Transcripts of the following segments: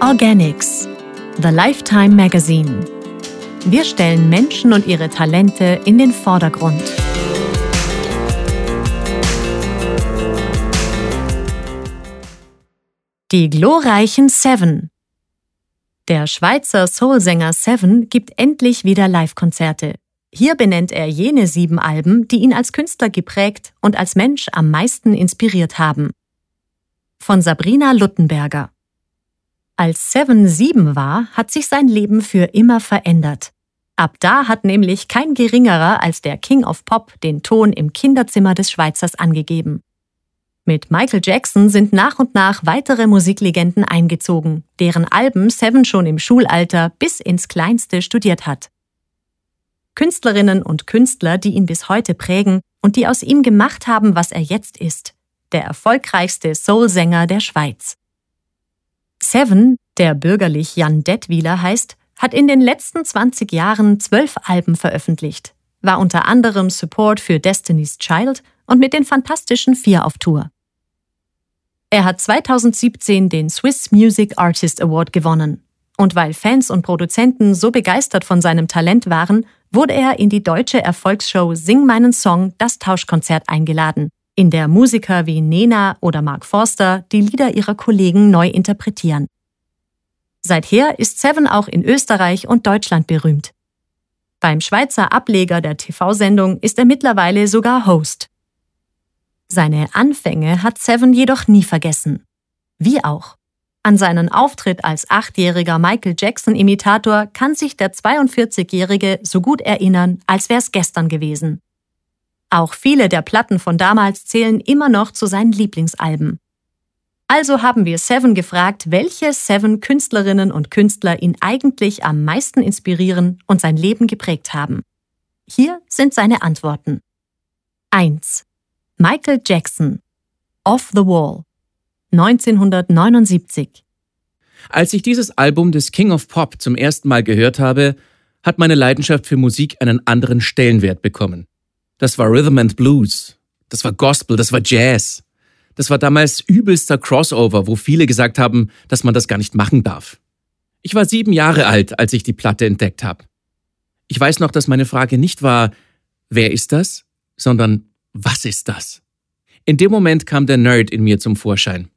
Organics, The Lifetime Magazine. Wir stellen Menschen und ihre Talente in den Vordergrund. Die glorreichen Seven. Der Schweizer Soulsänger Seven gibt endlich wieder Livekonzerte. Hier benennt er jene sieben Alben, die ihn als Künstler geprägt und als Mensch am meisten inspiriert haben. Von Sabrina Luttenberger. Als Seven sieben war, hat sich sein Leben für immer verändert. Ab da hat nämlich kein geringerer als der King of Pop den Ton im Kinderzimmer des Schweizers angegeben. Mit Michael Jackson sind nach und nach weitere Musiklegenden eingezogen, deren Alben Seven schon im Schulalter bis ins Kleinste studiert hat. Künstlerinnen und Künstler, die ihn bis heute prägen und die aus ihm gemacht haben, was er jetzt ist, der erfolgreichste Soulsänger der Schweiz. Seven, der bürgerlich Jan Detwiler heißt, hat in den letzten 20 Jahren zwölf Alben veröffentlicht, war unter anderem Support für Destiny's Child und mit den Fantastischen Vier auf Tour. Er hat 2017 den Swiss Music Artist Award gewonnen. Und weil Fans und Produzenten so begeistert von seinem Talent waren, wurde er in die deutsche Erfolgsshow Sing meinen Song das Tauschkonzert eingeladen, in der Musiker wie Nena oder Mark Forster die Lieder ihrer Kollegen neu interpretieren. Seither ist Seven auch in Österreich und Deutschland berühmt. Beim Schweizer Ableger der TV-Sendung ist er mittlerweile sogar Host. Seine Anfänge hat Seven jedoch nie vergessen. Wie auch. An seinen Auftritt als achtjähriger Michael Jackson-Imitator kann sich der 42-Jährige so gut erinnern, als wäre es gestern gewesen. Auch viele der Platten von damals zählen immer noch zu seinen Lieblingsalben. Also haben wir Seven gefragt, welche Seven Künstlerinnen und Künstler ihn eigentlich am meisten inspirieren und sein Leben geprägt haben. Hier sind seine Antworten. 1. Michael Jackson Off the Wall 1979 Als ich dieses Album des King of Pop zum ersten Mal gehört habe, hat meine Leidenschaft für Musik einen anderen Stellenwert bekommen. Das war Rhythm and Blues, das war Gospel, das war Jazz. Das war damals übelster Crossover, wo viele gesagt haben, dass man das gar nicht machen darf. Ich war sieben Jahre alt, als ich die Platte entdeckt habe. Ich weiß noch, dass meine Frage nicht war, wer ist das, sondern was ist das? In dem Moment kam der Nerd in mir zum Vorschein.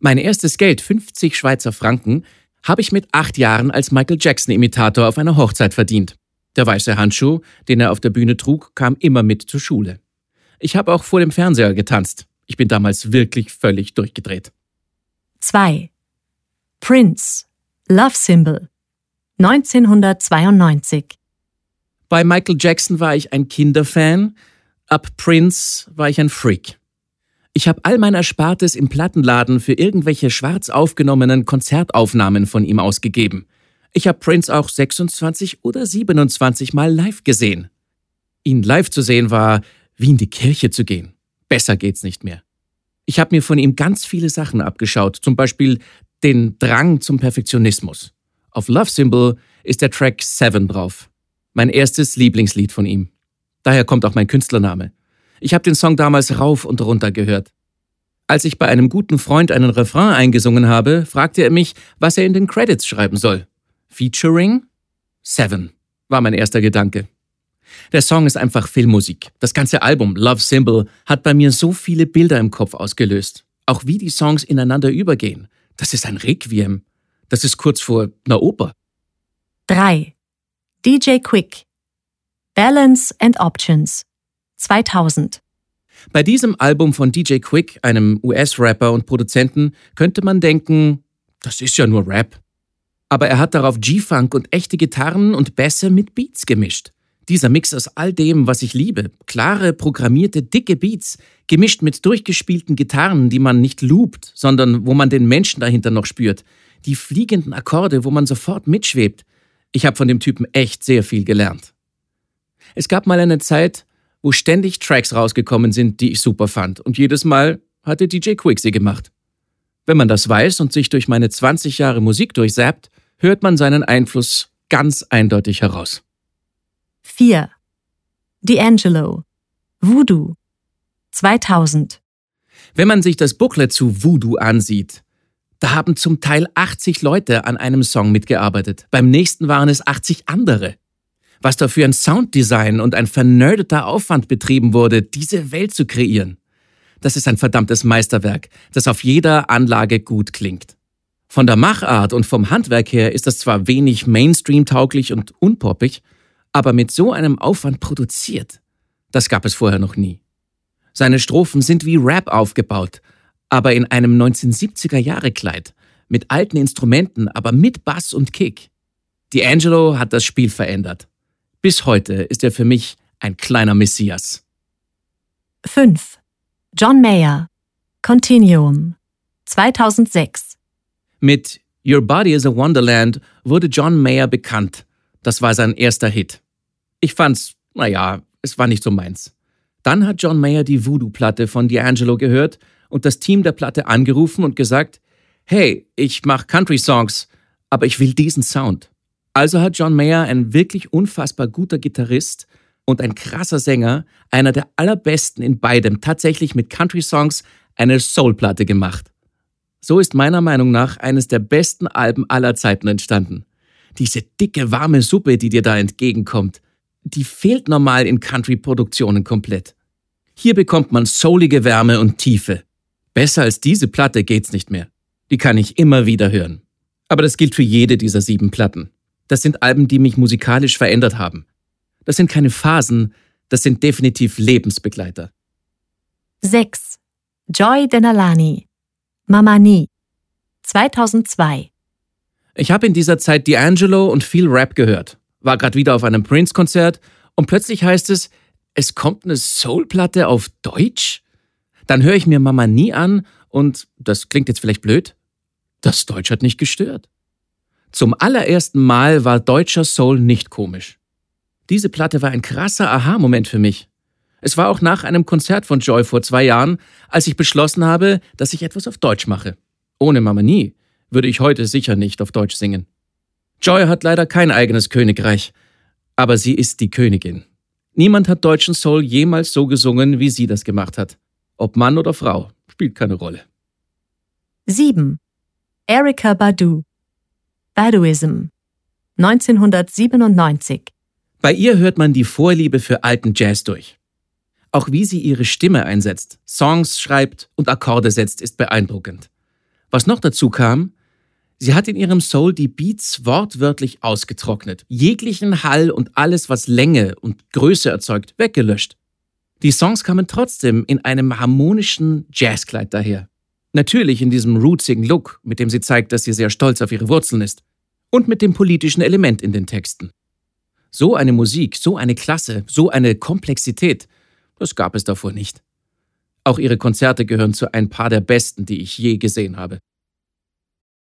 Mein erstes Geld, 50 Schweizer Franken, habe ich mit acht Jahren als Michael Jackson-Imitator auf einer Hochzeit verdient. Der weiße Handschuh, den er auf der Bühne trug, kam immer mit zur Schule. Ich habe auch vor dem Fernseher getanzt. Ich bin damals wirklich völlig durchgedreht. 2. Prince Love Symbol 1992 Bei Michael Jackson war ich ein Kinderfan, Ab Prince war ich ein Freak. Ich habe all mein Erspartes im Plattenladen für irgendwelche schwarz aufgenommenen Konzertaufnahmen von ihm ausgegeben. Ich habe Prince auch 26 oder 27 Mal live gesehen. Ihn live zu sehen war wie in die Kirche zu gehen. Besser geht's nicht mehr. Ich habe mir von ihm ganz viele Sachen abgeschaut, zum Beispiel den Drang zum Perfektionismus. Auf Love Symbol ist der Track Seven drauf. Mein erstes Lieblingslied von ihm. Daher kommt auch mein Künstlername. Ich habe den Song damals rauf und runter gehört. Als ich bei einem guten Freund einen Refrain eingesungen habe, fragte er mich, was er in den Credits schreiben soll. Featuring? Seven war mein erster Gedanke. Der Song ist einfach Filmmusik. Das ganze Album Love Symbol hat bei mir so viele Bilder im Kopf ausgelöst. Auch wie die Songs ineinander übergehen. Das ist ein Requiem. Das ist kurz vor einer Oper. 3. DJ Quick Balance and Options 2000 Bei diesem Album von DJ Quick, einem US-Rapper und Produzenten, könnte man denken, das ist ja nur Rap. Aber er hat darauf G-Funk und echte Gitarren und Bässe mit Beats gemischt. Dieser Mix aus all dem, was ich liebe, klare, programmierte, dicke Beats, gemischt mit durchgespielten Gitarren, die man nicht loopt, sondern wo man den Menschen dahinter noch spürt, die fliegenden Akkorde, wo man sofort mitschwebt. Ich habe von dem Typen echt sehr viel gelernt. Es gab mal eine Zeit, wo ständig Tracks rausgekommen sind, die ich super fand. Und jedes Mal hatte DJ Quick sie gemacht. Wenn man das weiß und sich durch meine 20 Jahre Musik durchsappt, hört man seinen Einfluss ganz eindeutig heraus. 4. D'Angelo. Voodoo. 2000. Wenn man sich das Booklet zu Voodoo ansieht, Da haben zum Teil 80 Leute an einem Song mitgearbeitet. Beim nächsten waren es 80 andere. Was da für ein Sounddesign und ein vernerdeter Aufwand betrieben wurde, diese Welt zu kreieren. Das ist ein verdammtes Meisterwerk, das auf jeder Anlage gut klingt. Von der Machart und vom Handwerk her ist das zwar wenig Mainstream-tauglich und unpoppig, aber mit so einem Aufwand produziert, das gab es vorher noch nie. Seine Strophen sind wie Rap aufgebaut, aber in einem 1970er Jahre Kleid, mit alten Instrumenten, aber mit Bass und Kick. D'Angelo hat das Spiel verändert. Bis heute ist er für mich ein kleiner Messias. 5. John Mayer Continuum 2006 Mit Your Body is a Wonderland wurde John Mayer bekannt. Das war sein erster Hit. Ich fand's, naja, es war nicht so meins. Dann hat John Mayer die Voodoo-Platte von D'Angelo gehört und das Team der Platte angerufen und gesagt, hey, ich mache Country-Songs, aber ich will diesen Sound. Also hat John Mayer, ein wirklich unfassbar guter Gitarrist und ein krasser Sänger, einer der allerbesten in beidem, tatsächlich mit Country-Songs eine Soul-Platte gemacht. So ist meiner Meinung nach eines der besten Alben aller Zeiten entstanden. Diese dicke, warme Suppe, die dir da entgegenkommt, die fehlt normal in Country-Produktionen komplett. Hier bekommt man soulige Wärme und Tiefe. Besser als diese Platte geht's nicht mehr. Die kann ich immer wieder hören. Aber das gilt für jede dieser sieben Platten. Das sind Alben, die mich musikalisch verändert haben. Das sind keine Phasen, das sind definitiv Lebensbegleiter. 6. Joy Denalani Mama Nie 2002 Ich habe in dieser Zeit D'Angelo und viel Rap gehört, war gerade wieder auf einem Prince-Konzert und plötzlich heißt es, es kommt eine Soul-Platte auf Deutsch? Dann höre ich mir Mama nie an und, das klingt jetzt vielleicht blöd, das Deutsch hat nicht gestört. Zum allerersten Mal war deutscher Soul nicht komisch. Diese Platte war ein krasser Aha-Moment für mich. Es war auch nach einem Konzert von Joy vor zwei Jahren, als ich beschlossen habe, dass ich etwas auf Deutsch mache. Ohne Mama nie würde ich heute sicher nicht auf Deutsch singen. Joy hat leider kein eigenes Königreich, aber sie ist die Königin. Niemand hat deutschen Soul jemals so gesungen, wie sie das gemacht hat. Ob Mann oder Frau, spielt keine Rolle. 7. Erika Badu Baduism 1997 Bei ihr hört man die Vorliebe für alten Jazz durch. Auch wie sie ihre Stimme einsetzt, Songs schreibt und Akkorde setzt, ist beeindruckend. Was noch dazu kam, sie hat in ihrem Soul die Beats wortwörtlich ausgetrocknet, jeglichen Hall und alles, was Länge und Größe erzeugt, weggelöscht. Die Songs kamen trotzdem in einem harmonischen Jazzkleid daher. Natürlich in diesem rootsigen Look, mit dem sie zeigt, dass sie sehr stolz auf ihre Wurzeln ist. Und mit dem politischen Element in den Texten. So eine Musik, so eine Klasse, so eine Komplexität, das gab es davor nicht. Auch ihre Konzerte gehören zu ein paar der besten, die ich je gesehen habe.